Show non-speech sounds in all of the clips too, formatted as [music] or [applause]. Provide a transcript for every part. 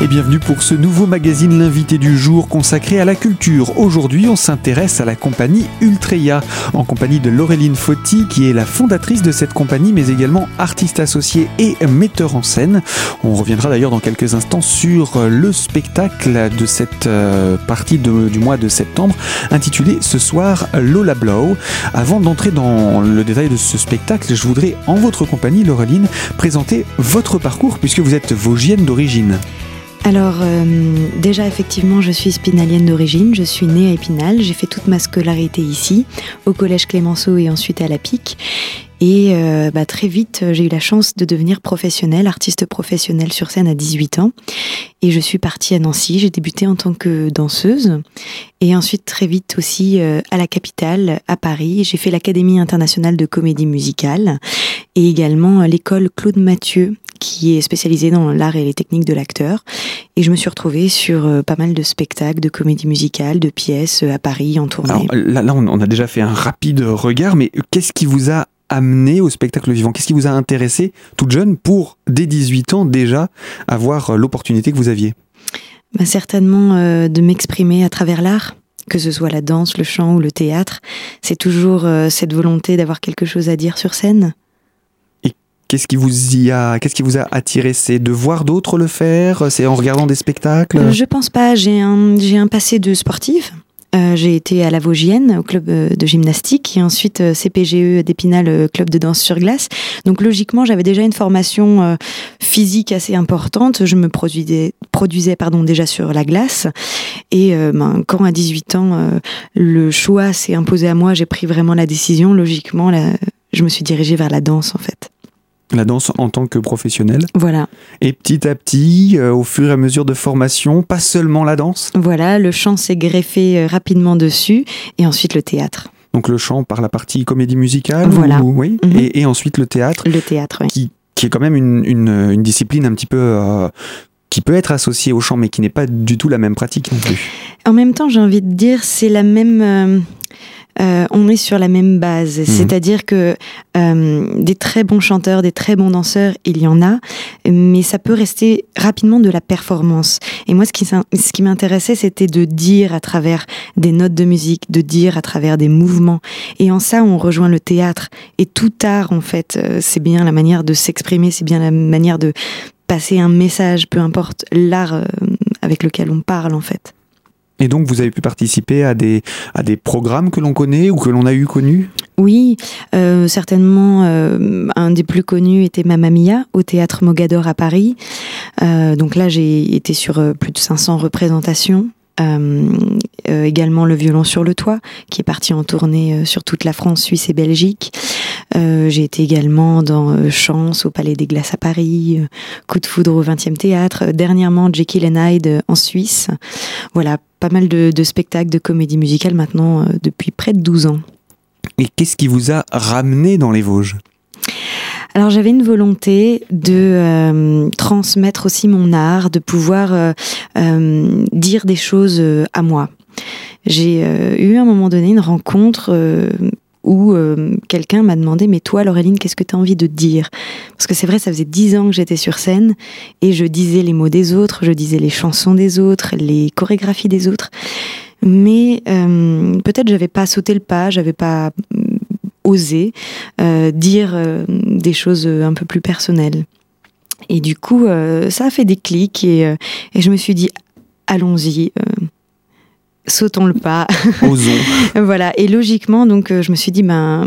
et bienvenue pour ce nouveau magazine L'invité du jour consacré à la culture. Aujourd'hui, on s'intéresse à la compagnie Ultreya en compagnie de Laureline Fauti qui est la fondatrice de cette compagnie mais également artiste associé et metteur en scène. On reviendra d'ailleurs dans quelques instants sur le spectacle de cette euh, partie du mois de septembre intitulé ce soir Lola Blow. Avant d'entrer dans le détail de ce spectacle, je voudrais en votre compagnie Laureline présenter votre parcours puisque vous êtes vosgienne d'origine. Alors euh, déjà effectivement je suis spinalienne d'origine, je suis née à Épinal, j'ai fait toute ma scolarité ici, au collège Clémenceau et ensuite à la PIC. Et euh, bah, très vite, j'ai eu la chance de devenir professionnelle, artiste professionnelle sur scène à 18 ans. Et je suis partie à Nancy, j'ai débuté en tant que danseuse. Et ensuite, très vite aussi, euh, à la capitale, à Paris, j'ai fait l'Académie internationale de comédie musicale et également l'école Claude Mathieu, qui est spécialisée dans l'art et les techniques de l'acteur. Et je me suis retrouvée sur euh, pas mal de spectacles, de comédie musicale, de pièces à Paris en tournée. là, là, on a déjà fait un rapide regard, mais qu'est-ce qui vous a amené au spectacle vivant Qu'est-ce qui vous a intéressé toute jeune pour, dès 18 ans déjà, avoir l'opportunité que vous aviez? Bah, Certainement euh, de m'exprimer à travers l'art que ce soit la danse, le chant ou le théâtre, c'est toujours euh, cette volonté d'avoir quelque chose à dire sur scène. Et qu'est-ce qui vous y a, qu'est-ce qui vous a attiré? C'est de voir d'autres le faire? C'est en regardant des spectacles? Je pense pas. J'ai un, j'ai un passé de sportive. Euh, j'ai été à la Vosgienne, au club euh, de gymnastique, et ensuite euh, CPGE d'Épinal, club de danse sur glace. Donc logiquement, j'avais déjà une formation physique assez importante. Je me produisais, produisais pardon, déjà sur la glace. Et ben, quand à 18 ans, le choix s'est imposé à moi, j'ai pris vraiment la décision. Logiquement, je me suis dirigée vers la danse en fait la danse en tant que professionnelle. Voilà. Et petit à petit, euh, au fur et à mesure de formation, pas seulement la danse. Voilà, le chant s'est greffé euh, rapidement dessus, et ensuite le théâtre. Donc le chant par la partie comédie musicale. Voilà. oui. Mhm. et, ensuite le théâtre. Le théâtre, oui. Qui, qui est quand même une, une, discipline un petit peu euh, qui peut être associée au chant, mais qui n'est pas du tout la même pratique non plus. En même temps, j'ai envie de dire, c'est la même. Euh, on est sur la même base. Mhm. C'est-à-dire que euh, des très bons chanteurs, des très bons danseurs, il y en a, mais ça peut rester rapidement de la performance. Et moi, ce qui, ce qui m'intéressait, c'était de dire à travers des notes de musique, de dire à travers des mouvements. Et en ça, on rejoint le théâtre. Et tout art, en fait, euh, c'est bien la manière de s'exprimer, c'est bien la manière de passer un message, peu importe l'art avec lequel on parle, en fait. Et donc, vous avez pu participer à des, à des programmes que l'on connaît ou que l'on a eu connus? Oui, euh, certainement. Euh, un des plus connus était Mamma Mia au théâtre Mogador à Paris. Euh, donc là, j'ai été sur plus de 500 représentations. également le violon sur le toit, qui est parti en tournée sur toute la France, Suisse et Belgique. J'ai été également dans Chance au Palais des Glaces à Paris, Coup de foudre au 20e théâtre, dernièrement Jekyll and Hyde en Suisse. Voilà, pas mal de, spectacles de comédie musicale maintenant euh, depuis près de 12 ans. Et qu'est-ce qui vous a ramené dans les Vosges? Alors j'avais une volonté de euh, transmettre aussi mon art, de pouvoir euh, dire des choses à moi. J'ai eu à un moment donné une rencontre où euh, quelqu'un m'a demandé mais toi Laureline qu'est-ce que tu as envie de dire? Parce que c'est vrai ça faisait dix ans que j'étais sur scène et je disais les mots des autres je disais les chansons des autres les chorégraphies des autres. Mais euh, peut-être j'avais pas sauté le pas j'avais pas mm, osé euh, dire des choses un peu plus personnelles. Et du coup ça a fait des clics et, et je me suis dit allons-y sautons le pas. [laughs] Osons. voilà. Et logiquement, donc, euh, je me suis dit, ben,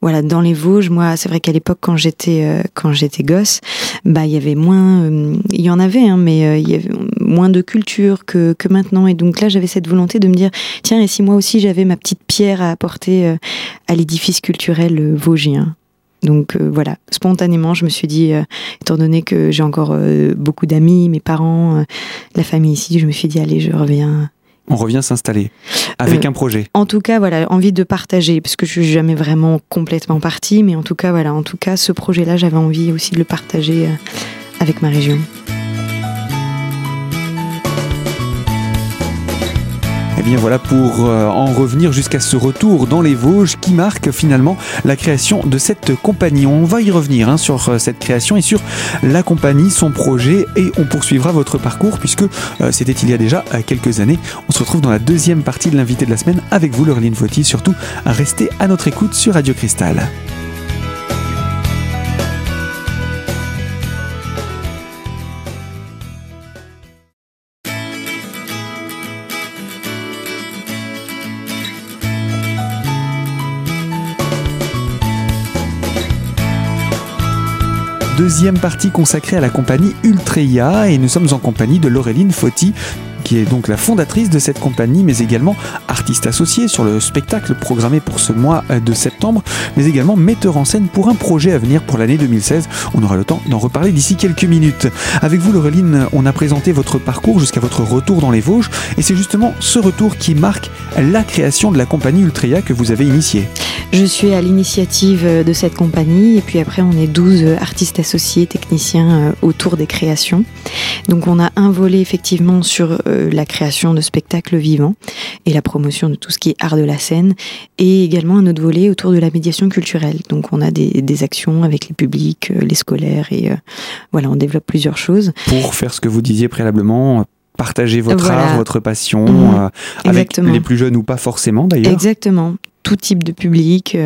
voilà, dans les Vosges, moi, c'est vrai qu'à l'époque, quand j'étais, euh, quand j'étais gosse, bah, il y avait moins, euh, il y en avait, hein, mais il y avait moins de culture que, que maintenant. Et donc là, j'avais cette volonté de me dire, tiens, et si moi aussi j'avais ma petite pierre à apporter à l'édifice culturel vosgien? Donc voilà, spontanément, je me suis dit, étant donné que j'ai encore beaucoup d'amis, mes parents, la famille ici, je me suis dit, allez, je reviens on revient s'installer avec euh, un projet. En tout cas, voilà, envie de partager, parce que je suis jamais vraiment complètement partie, mais en tout cas, voilà, en tout cas, ce projet-là, j'avais envie aussi de le partager euh, avec ma région. Bien voilà pour euh, en revenir jusqu'à ce retour dans les Vosges qui marque finalement la création de cette compagnie. On va y revenir hein, sur euh, cette création et sur la compagnie, son projet et on poursuivra votre parcours puisque euh, c'était il y a déjà quelques années. On se retrouve dans la deuxième partie de l'invité de la semaine avec vous Laureline Fauti. Surtout, restez à notre écoute sur Radio Cristal. Deuxième partie consacrée à la compagnie Ultreya et nous sommes en compagnie de Laureline Fauti qui est donc la fondatrice de cette compagnie, mais également artiste associée sur le spectacle programmé pour ce mois de septembre, mais également metteur en scène pour un projet à venir pour l'année 2016. On aura le temps d'en reparler d'ici quelques minutes. Avec vous, Laureline, on a présenté votre parcours jusqu'à votre retour dans les Vosges, et c'est justement ce retour qui marque la création de la compagnie Ultria que vous avez initiée. Je suis à l'initiative de cette compagnie, et puis après, on est 12 artistes associés, techniciens euh, autour des créations. Donc, on a un volet effectivement sur euh, la création de spectacles vivants et la promotion de tout ce qui est art de la scène, et également un autre volet autour de la médiation culturelle. Donc on a des, actions avec les publics, euh, les scolaires, et euh, voilà, on développe plusieurs choses. Pour faire ce que vous disiez préalablement, partager votre art, votre passion, mmh. euh, avec les plus jeunes ou pas forcément d'ailleurs. Exactement tout type de public,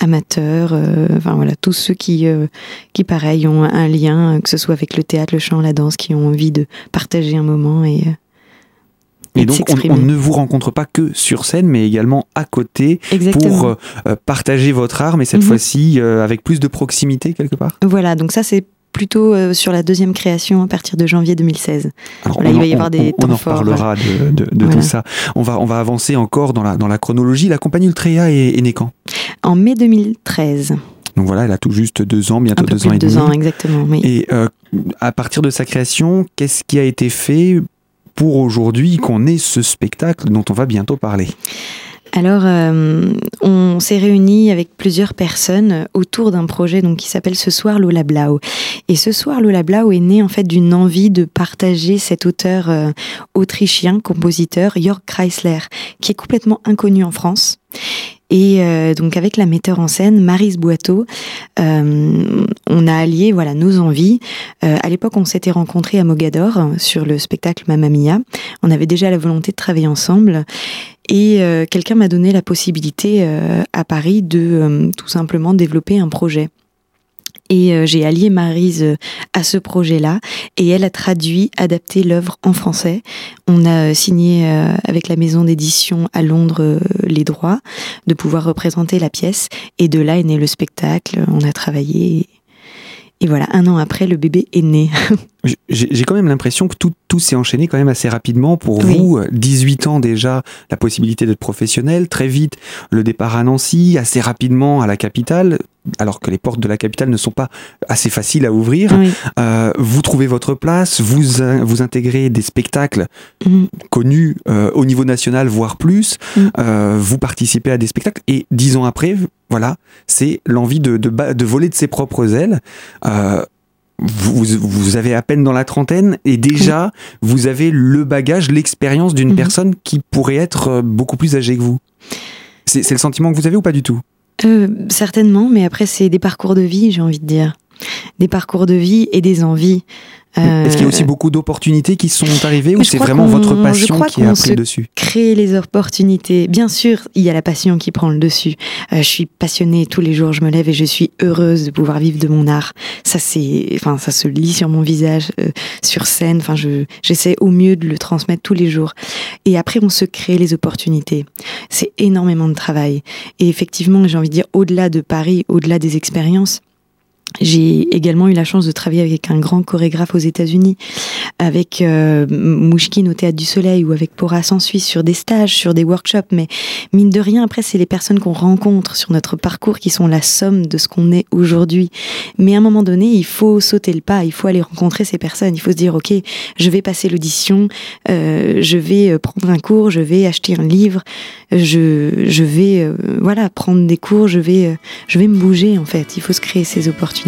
amateurs, enfin voilà, tous ceux qui, qui pareil ont un lien, que ce soit avec le théâtre, le chant, la danse, qui ont envie de partager un moment et et donc, on, ne vous rencontre pas que sur scène, mais également à côté pour euh, euh, partager votre art, mais cette mhm. fois-ci euh, avec plus de proximité quelque part. Voilà, donc ça c'est plutôt sur la deuxième création à partir de janvier 2016. il va y avoir des on, temps en parlera de, tout ça. On va, on va avancer encore dans la, dans la chronologie. La compagnie Ultrea est, est née quand? En mai 2013. Donc voilà, elle a tout juste deux ans, bientôt deux ans et deux ans, exactement. Oui. Et à partir de sa création, qu'est-ce qui a été fait? Pour aujourd'hui qu'on ait ce spectacle dont on va bientôt parler alors, euh, on s'est réunis avec plusieurs personnes autour d'un projet donc qui s'appelle Ce soir Lola Blau. Et ce soir Lola Blau est né en fait d'une envie de partager cet auteur euh, autrichien, compositeur Jörg Kreisler, qui est complètement inconnu en France. Et euh, donc avec la metteur en scène Marise Boiteau, euh, on a allié voilà nos envies. Euh, à l'époque, on s'était rencontrés à Mogador sur le spectacle Mamma Mia. On avait déjà la volonté de travailler ensemble. Et quelqu'un m'a donné la possibilité à Paris de tout simplement développer un projet. Et euh, j'ai allié Marise euh, à ce projet-là et elle a traduit, adapté l'œuvre en français. On a euh, signé avec la maison d'édition à Londres les droits de pouvoir représenter la pièce et de là est né le spectacle. On a travaillé et voilà, un an après, le bébé est né. [laughs] J'ai quand même l'impression que tout, tout s'est enchaîné quand même assez rapidement pour vous. 18 ans déjà, la possibilité d'être professionnel, très vite le départ à Nancy, assez rapidement à la capitale, alors que les portes de la capitale ne sont pas assez faciles à ouvrir. Euh, vous trouvez votre place, vous, vous intégrez des spectacles mm. connus euh, au niveau national, voire plus. Mm. Euh, vous participez à des spectacles et dix ans après, voilà, c'est l'envie de, de, de, voler de ses propres ailes vous, vous, avez à peine dans la trentaine et déjà vous avez le bagage, l'expérience d'une mhm. personne qui pourrait être euh, beaucoup plus âgée que vous. C'est le sentiment que vous avez ou pas du tout? Euh, Certainement, mais après c'est des parcours de vie, j'ai envie de dire. Des parcours de vie et des envies. Est-ce qu'il y a aussi euh, beaucoup d'opportunités qui sont arrivées ou c'est vraiment votre passion qui a pris le dessus Créer les opportunités. Bien sûr, il y a la passion qui prend le dessus. Euh, je suis passionnée tous les jours, je me lève et je suis heureuse de pouvoir vivre de mon art. Ça c'est, enfin, ça se lit sur mon visage, euh, sur scène. Enfin, je, j'essaie au mieux de le transmettre tous les jours. Et après, on se crée les opportunités. C'est énormément de travail. Et effectivement, j'ai envie de dire, au-delà de Paris, au-delà des expériences j'ai également eu la chance de travailler avec un grand chorégraphe aux États-Unis, avec euh, Mouchkine au Théâtre du Soleil ou avec Porras en Suisse sur des stages, sur des workshops. Mais mine de rien, après, c'est les personnes qu'on rencontre sur notre parcours qui sont la somme de ce qu'on est aujourd'hui. Mais à un moment donné, il faut sauter le pas, il faut aller rencontrer ces personnes. Il faut se dire, OK, je vais passer l'audition, euh, je vais euh, prendre un cours, je vais acheter un livre, je, je vais euh, voilà prendre des cours, je vais, euh, je vais me bouger en fait. Il faut se créer ces opportunités-là.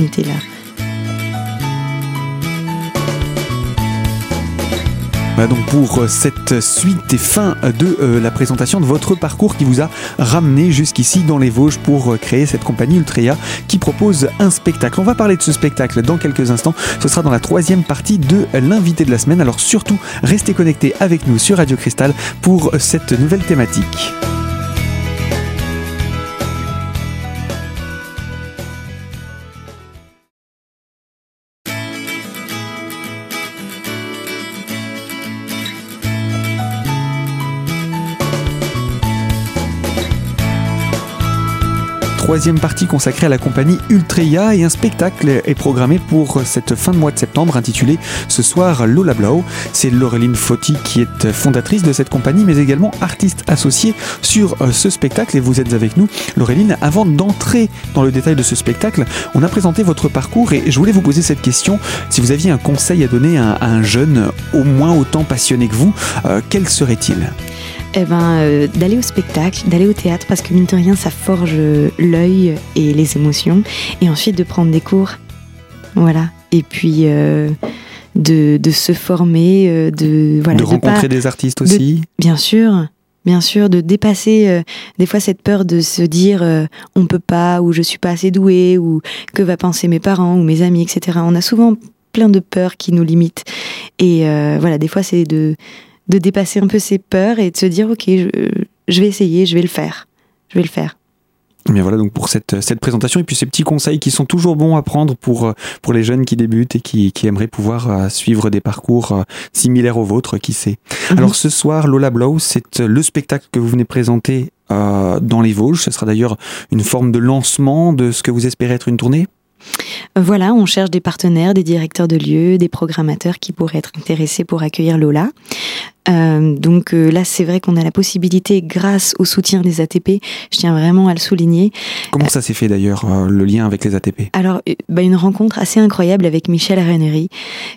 Voilà donc pour euh, cette suite et fin de euh, la présentation de votre parcours qui vous a ramené jusqu'ici dans les Vosges pour euh, créer cette compagnie Ultrea qui propose un spectacle. On va parler de ce spectacle dans quelques instants. Ce sera dans la troisième partie de l'invité de la semaine. Alors surtout, restez connectés avec nous sur Radio Cristal pour cette nouvelle thématique. Troisième partie consacrée à la compagnie Ultreya et un spectacle est programmé pour cette fin de mois de septembre intitulé Ce soir Lola Blau. C'est Laureline Fauti qui est fondatrice de cette compagnie mais également artiste associée sur euh, ce spectacle et vous êtes avec nous. Laureline, avant d'entrer dans le détail de ce spectacle, on a présenté votre parcours et je voulais vous poser cette question. Si vous aviez un conseil à donner à un jeune au moins autant passionné que vous, euh, quel serait-il? Eh ben, euh, d'aller au spectacle, d'aller au théâtre, parce que mine de rien, ça forge euh, l'œil et les émotions. Et ensuite de prendre des cours. Voilà. Et puis euh, de, de, se former, de, voilà, de rencontrer des artistes aussi. bien sûr. Bien sûr, de dépasser des fois cette peur de se dire on peut pas ou je suis pas assez doué ou que va penser mes parents ou mes amis, etc. On a souvent plein de peurs qui nous limitent. Et voilà, des fois c'est de de dépasser un peu ses peurs et de se dire ok, je, vais essayer, je vais le faire, je vais le faire. Bien voilà donc pour cette, cette présentation et puis ces petits conseils qui sont toujours bons à prendre pour, pour les jeunes qui débutent et qui, qui aimeraient pouvoir euh, suivre des parcours euh, similaires aux vôtres, qui sait. Mhm. Alors ce soir, Lola Blow, c'est le spectacle que vous venez présenter euh, dans les Vosges. Ce sera d'ailleurs une forme de lancement de ce que vous espérez être une tournée voilà, on cherche des partenaires, des directeurs de lieux, des programmateurs qui pourraient être intéressés pour accueillir Lola. Euh, donc euh, là, c'est vrai qu'on a la possibilité, grâce au soutien des ATP, je tiens vraiment à le souligner. Comment ça s'est fait d'ailleurs, euh, le lien avec les ATP Alors, bah, une rencontre assez incroyable avec Michel Renery,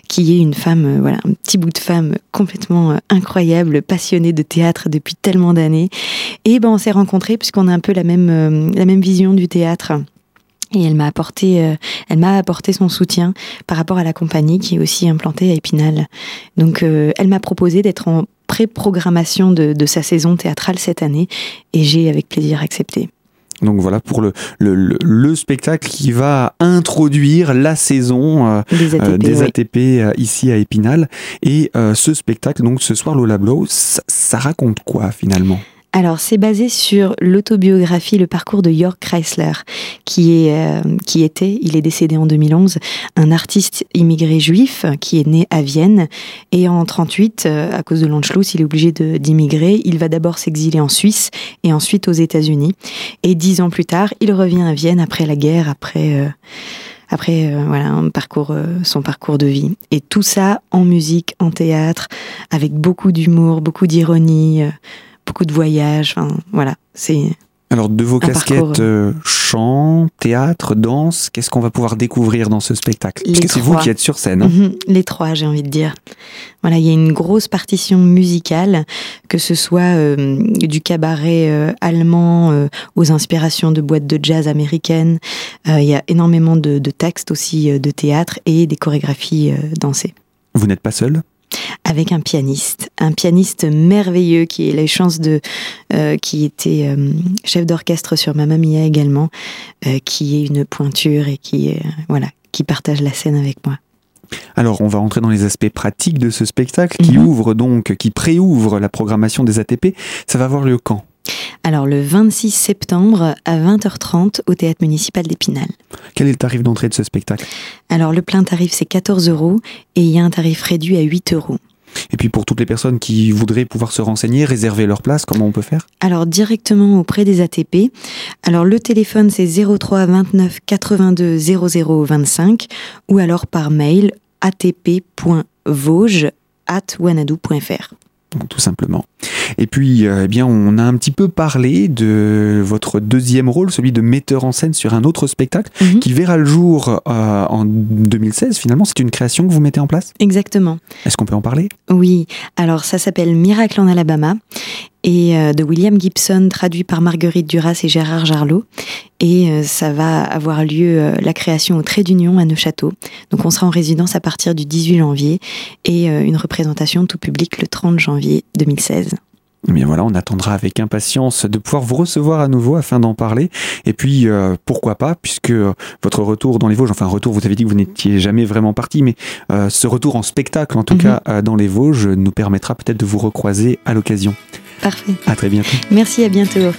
qui est une femme, voilà, un petit bout de femme complètement incroyable, passionnée de théâtre depuis tellement d'années. Et ben, on s'est rencontrés puisqu'on a un peu la même, la même vision du théâtre. Et elle m'a apporté, euh, elle m'a apporté son soutien par rapport à la compagnie qui est aussi implantée à Épinal. Donc, euh, elle m'a proposé d'être en pré-programmation de, de, sa saison théâtrale cette année, et j'ai avec plaisir accepté. Donc voilà pour le, le, le, spectacle qui va introduire la saison euh, des ATP, ici à Épinal. Et ce spectacle, donc ce soir, Lola Blow, ça raconte quoi finalement? Alors, c'est basé sur l'autobiographie, le parcours de York Chrysler, qui, est, euh, qui était, il est décédé en 2011, un artiste immigré juif qui est né à Vienne. Et en 38, euh, à cause de l'Anschluss, il est obligé d'immigrer. Il va d'abord s'exiler en Suisse et ensuite aux États-Unis. Et dix ans plus tard, il revient à Vienne après la guerre, après... Euh, après voilà un parcours son parcours de vie et tout ça en musique en théâtre avec beaucoup d'humour beaucoup d'ironie beaucoup de voyages. Enfin, voilà, c'est. Alors, de vos casquettes, euh, chant, théâtre, danse, qu'est-ce qu'on va pouvoir découvrir dans ce spectacle? C'est vous qui êtes sur scène. Hein. Mhm, les trois, j'ai envie de dire. Voilà, il y a une grosse partition musicale, que ce soit euh, du cabaret euh, allemand aux inspirations de boîtes de jazz américaines. il y a énormément de, de textes aussi de théâtre et des chorégraphies dansées. Vous n'êtes pas seul avec un pianiste, un pianiste merveilleux qui a la chance de, euh, qui était euh, chef d'orchestre sur Mamma Mia également, euh, qui est une pointure et qui, voilà, qui partage la scène avec moi. Alors, on va rentrer dans les aspects pratiques de ce spectacle qui mhm. ouvre donc, qui préouvre la programmation des ATP. Ça va avoir lieu quand? Alors le 26 septembre à 20h30 au théâtre municipal d'Épinal. Quel est le tarif d'entrée de ce spectacle? Alors le plein tarif c'est 14 euros et il y a un tarif réduit à 8 euros. Et puis pour toutes les personnes qui voudraient pouvoir se renseigner, réserver leur place, comment on peut faire? Alors directement auprès des ATP. Alors le téléphone c'est 03 29 82 00 25 ou alors par mail atp.vosges at wanadoo.fr tout simplement. Et puis, euh, eh bien, on a un petit peu parlé de votre deuxième rôle, celui de metteur en scène sur un autre spectacle mhm. qui verra le jour euh, en 2016. Finalement, c'est une création que vous mettez en place? Exactement. Est-ce qu'on peut en parler? Oui. Alors, ça s'appelle Miracle en Alabama. Et de William Gibson, traduit par Marguerite Duras et Gérard Jarlot. Et ça va avoir lieu la création au Trait d'Union à Neuchâteau. Donc on sera en résidence à partir du 18 janvier et une représentation tout public le 30 janvier 2016. Eh bien voilà, on attendra avec impatience de pouvoir vous recevoir à nouveau afin d'en parler. Et puis, euh, pourquoi pas, puisque votre retour dans les Vosges, enfin retour, vous avez dit que vous n'étiez jamais vraiment parti, mais euh, ce retour en spectacle, en tout mhm. cas euh, dans les Vosges, nous permettra peut-être de vous recroiser à l'occasion. Parfait. À très bientôt. Merci, à bientôt.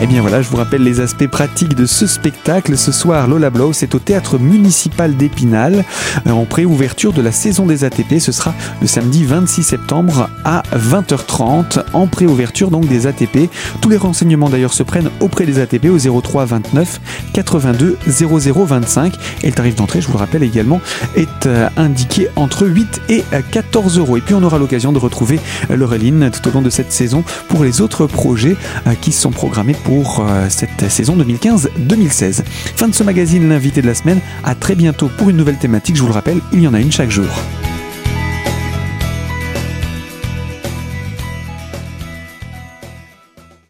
Eh bien voilà, je vous rappelle les aspects pratiques de ce spectacle. Ce soir, Lola Blow, c'est au théâtre municipal d'Épinal, euh, en préouverture de la saison des ATP. Ce sera le samedi 26 septembre à 20h30, en préouverture donc des ATP. Tous les renseignements d'ailleurs se prennent auprès des ATP au 03 29 82 00 25. Et le tarif d'entrée, je vous le rappelle également, est euh, indiqué entre 8 et 14 euros. Et puis on aura l'occasion de retrouver Laureline tout au long de cette saison pour les autres projets euh, qui sont programmés pour euh, cette saison 2015-2016. Fin de ce magazine, l'invité de la semaine. À très bientôt pour une nouvelle thématique. Je vous le rappelle, il y en a une chaque jour.